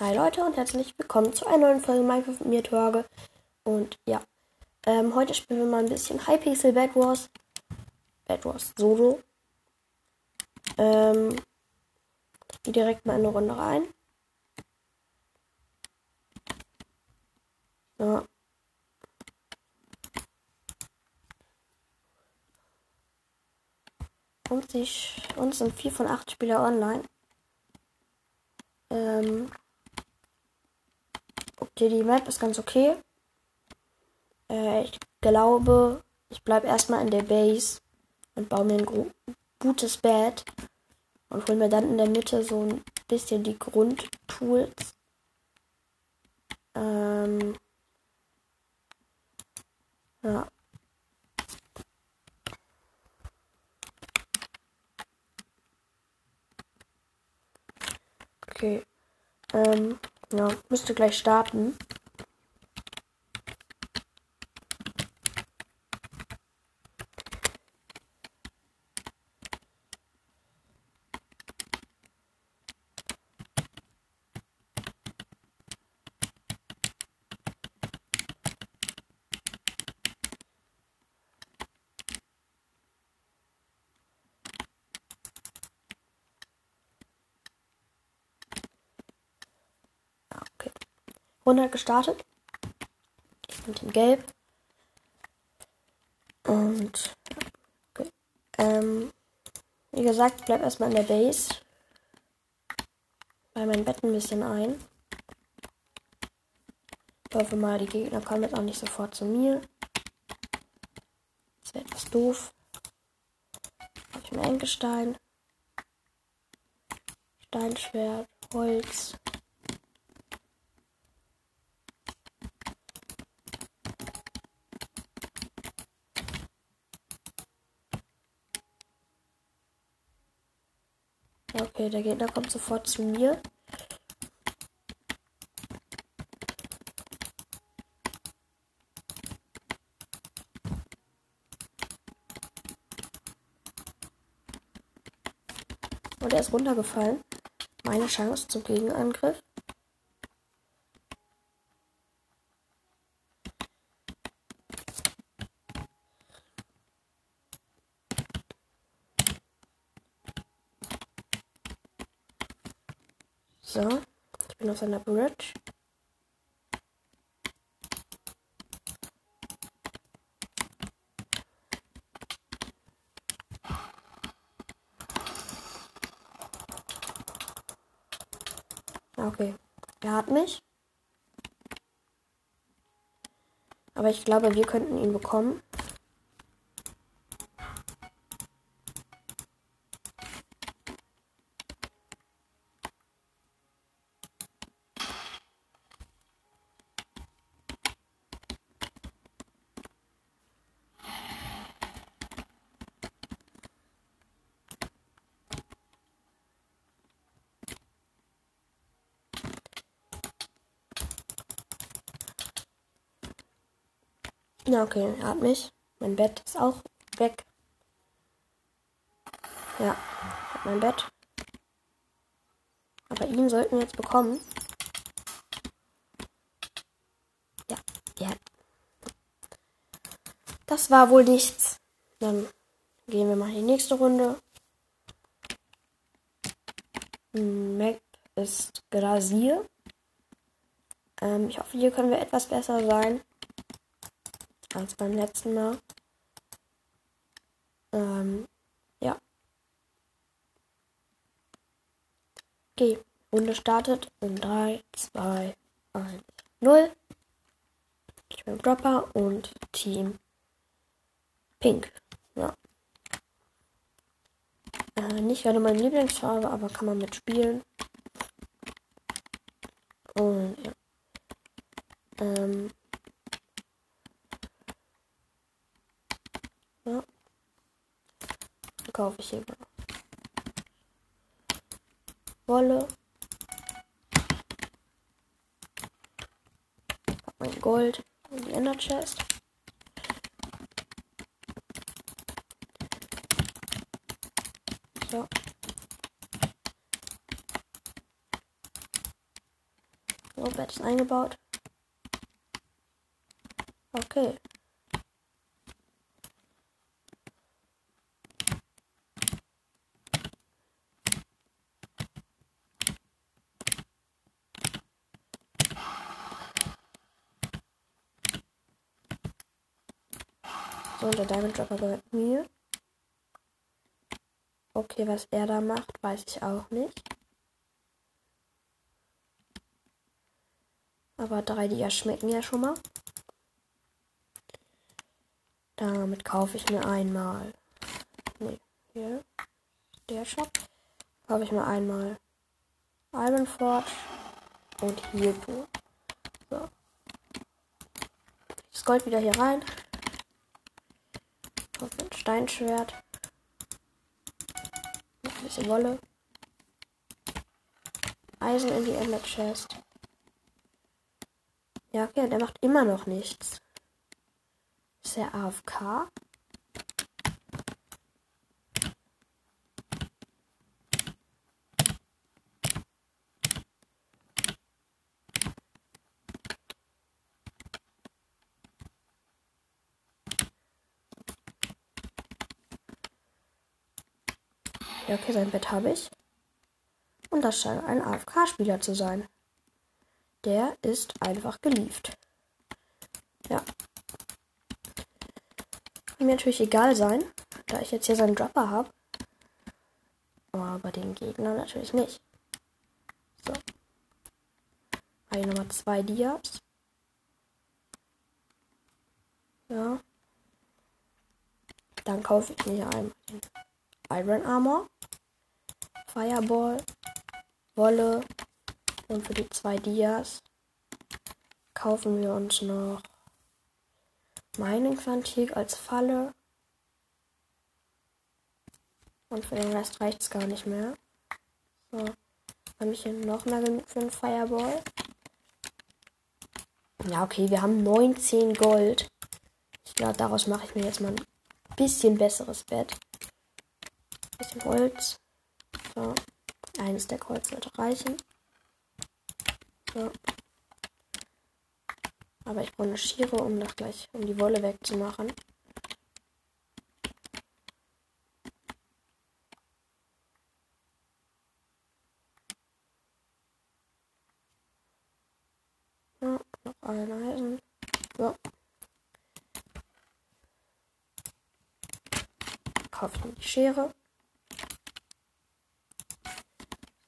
Hi Leute und herzlich willkommen zu einer neuen Folge Minecraft mit mir, Torge. Und ja, ähm, heute spielen wir mal ein bisschen Hypixel Bad Wars. Bad Wars Solo. Ähm, geh direkt mal in eine Runde rein. Ja. Und sich, uns sind vier von acht Spieler online. Ähm, okay, die Map ist ganz okay. Äh, ich glaube, ich bleibe erstmal in der Base und baue mir ein gutes Bett und hole mir dann in der Mitte so ein bisschen die Grundtools. Ähm, ja. Okay. Ähm, ja, müsste gleich starten. Runde gestartet. Mit dem Gelb. Und okay. ähm, wie gesagt, bleib erstmal in der Base. Bei meinem Bett ein bisschen ein. Ich hoffe mal, die Gegner kommen jetzt auch nicht sofort zu mir. Das wäre etwas doof. Habe ich mir ein Gestein. Steinschwert, Holz. Okay, der Gegner kommt sofort zu mir. Und er ist runtergefallen. Meine Chance zum Gegenangriff. So, bin auf seiner Bridge. Okay, er hat mich. Aber ich glaube, wir könnten ihn bekommen. Ja, okay, er hat mich. Mein Bett ist auch weg. Ja, hat mein Bett. Aber ihn sollten wir jetzt bekommen. Ja, ja. Das war wohl nichts. Dann gehen wir mal in die nächste Runde. Map ist Grasier. Ähm, ich hoffe, hier können wir etwas besser sein als beim letzten Mal. Ähm, ja. Okay, Runde startet in 3, 2, 1, 0. Ich bin Dropper und Team Pink. Ja. Äh, nicht gerade meine Lieblingsfarbe, aber kann man mitspielen. Und ja. Ähm, Ja. Kaufe ich hier mal. Wolle. Mein Gold und die Ender Chest. So. So, Bett ist eingebaut. Okay. Und der Diamond Dropper gehört mir. Okay, was er da macht, weiß ich auch nicht. Aber drei Dias schmecken ja schon mal. Damit kaufe ich mir einmal. Nee, hier. Der Shop. Kaufe ich mir einmal Iron Forge und Heal So. Das Gold wieder hier rein. Auf ein Steinschwert. Noch ein bisschen Wolle. Eisen in die Ender Chest. Ja, okay, der macht immer noch nichts. Ist er AFK? Ja, okay, sein Bett habe ich. Und das scheint ein AFK-Spieler zu sein. Der ist einfach gelieft. Ja. Kann mir natürlich egal sein, da ich jetzt hier seinen Dropper habe. Aber den Gegnern natürlich nicht. So. Habe ich nochmal zwei Dias. Ja. Dann kaufe ich mir einmal den Iron Armor. Fireball, Wolle und für die zwei Dias kaufen wir uns noch Mining Quantik als Falle. Und für den Rest reicht es gar nicht mehr. So, habe ich hier noch mal genug für einen Fireball. Ja, okay, wir haben 19 Gold. Ich glaube, daraus mache ich mir jetzt mal ein bisschen besseres Bett. Bisschen Holz. So. Eines der Kreuz sollte reichen. So. Aber ich brauche eine Schere, um das gleich, um die Wolle wegzumachen. Ja, noch ein Eisen. So. Kaufe ich mir die Schere.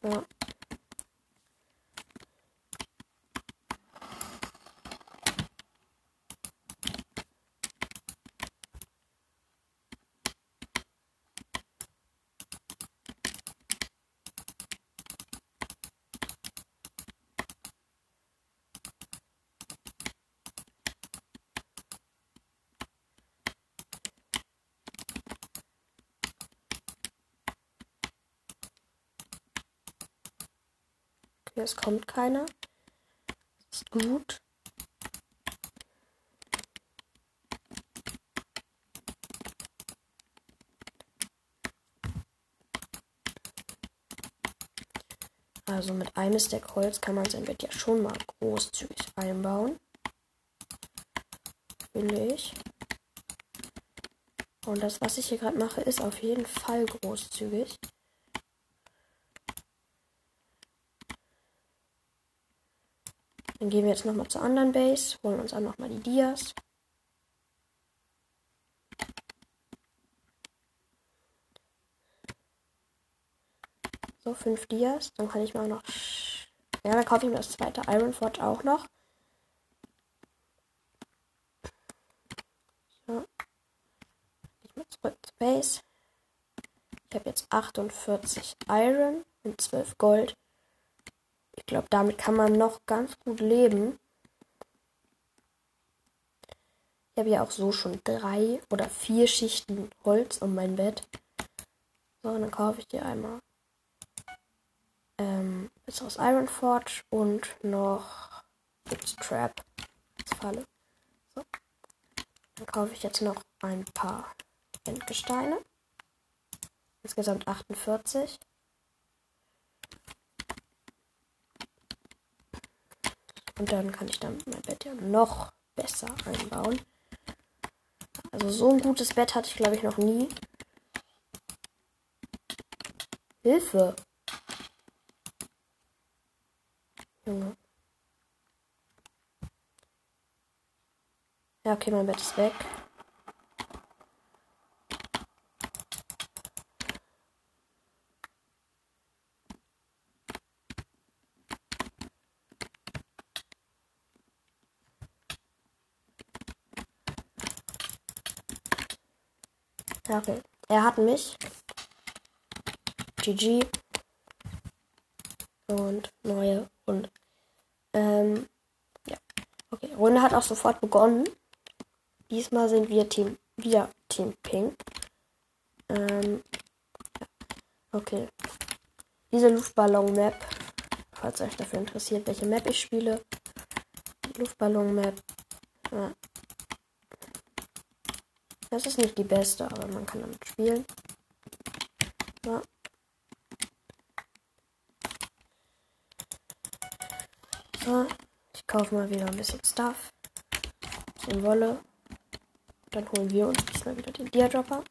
고마워. Ja. Es kommt keiner. Ist gut. Also mit einem Stack Holz kann man sein Bett ja schon mal großzügig einbauen. Finde ich. Und das, was ich hier gerade mache, ist auf jeden Fall großzügig. Dann gehen wir jetzt nochmal zur anderen Base, holen uns auch nochmal die Dias. So, fünf Dias. Dann kann ich mal noch. Ja, dann kaufe ich mir das zweite Iron Forge auch noch. So. Ich mal zurück zur Base. Ich habe jetzt 48 Iron und 12 Gold. Ich glaube, damit kann man noch ganz gut leben. Ich habe ja auch so schon drei oder vier Schichten Holz um mein Bett. So, dann kaufe ich dir einmal ähm, ist aus Iron Forge und noch It's Trap als Falle. So. Dann kaufe ich jetzt noch ein paar Endgesteine. Insgesamt 48. Und dann kann ich dann mein Bett ja noch besser einbauen. Also so ein gutes Bett hatte ich, glaube ich, noch nie. Hilfe. Junge. Ja, okay, mein Bett ist weg. Ja, okay. Er hat mich. GG. Und neue Runde. Ähm, ja. Okay, Runde hat auch sofort begonnen. Diesmal sind wir Team, wieder Team Pink. Ähm, ja. Okay. Diese Luftballon-Map, falls euch dafür interessiert, welche Map ich spiele. Luftballon-Map. Ja. Das ist nicht die beste, aber man kann damit spielen. Ja. So, ich kaufe mal wieder ein bisschen Stuff. Bisschen Wolle. Dann holen wir uns diesmal wieder den Diadropper.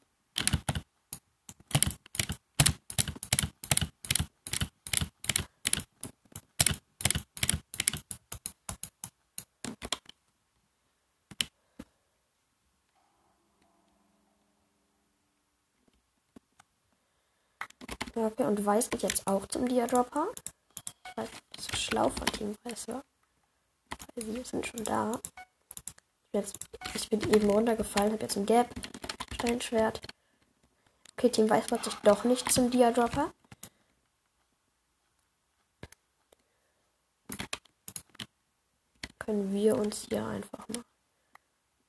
Okay, und Weiß geht jetzt auch zum Diadropper. Ich weiß, das schlau von Team Weiß war. Weil wir sind schon da. Ich bin, jetzt, ich bin eben runtergefallen, habe jetzt ein Gap. Steinschwert. Okay, Team Weiß macht sich doch nicht zum Diadropper. Können wir uns hier einfach mal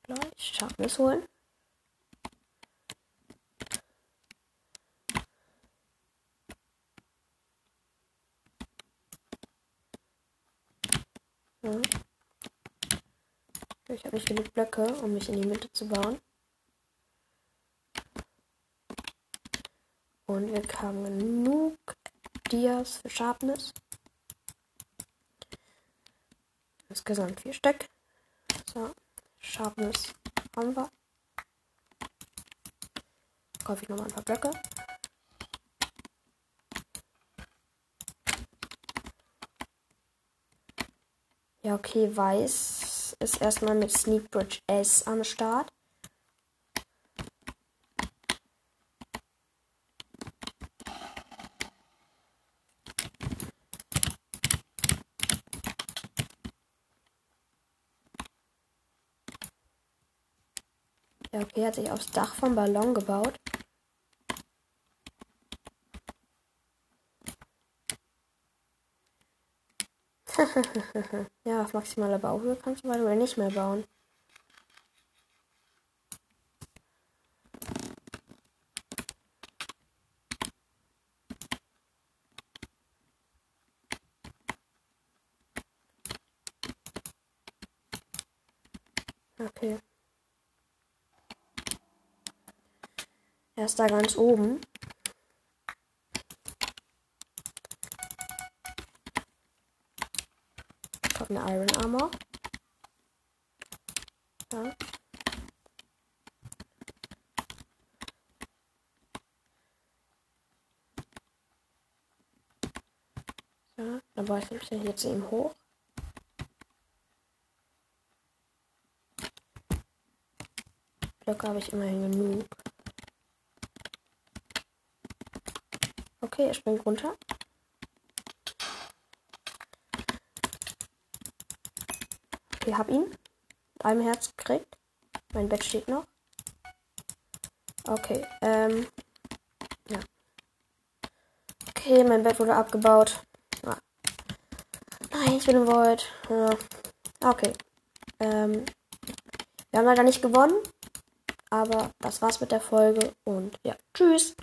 gleich Sharpness holen. Ja. Ich habe nicht genug Blöcke, um mich in die Mitte zu bauen. Und wir haben genug Dias für Sharpness. Insgesamt vier Stück. So, Sharpness haben wir. Kaufe ich nochmal ein paar Blöcke. Ja, okay, weiß ist erstmal mit Sneak Bridge S am Start. Ja, okay, hat sich aufs Dach vom Ballon gebaut. ja, auf maximaler Bauhöhe kannst du weil nicht mehr bauen. Okay. Er ist da ganz oben. Habe eine Iron Armor. Ja. So, dann baue ich mich zu ihm hoch. Blöcke habe ich immerhin genug. Okay, er springt runter. Okay, hab ihn. Einem Herz gekriegt. Mein Bett steht noch. Okay, ähm. Ja. Okay, mein Bett wurde abgebaut. Ah. Nein, ich bin im Void. Ja. Okay. Ähm. Wir haben leider nicht gewonnen. Aber das war's mit der Folge und ja, tschüss.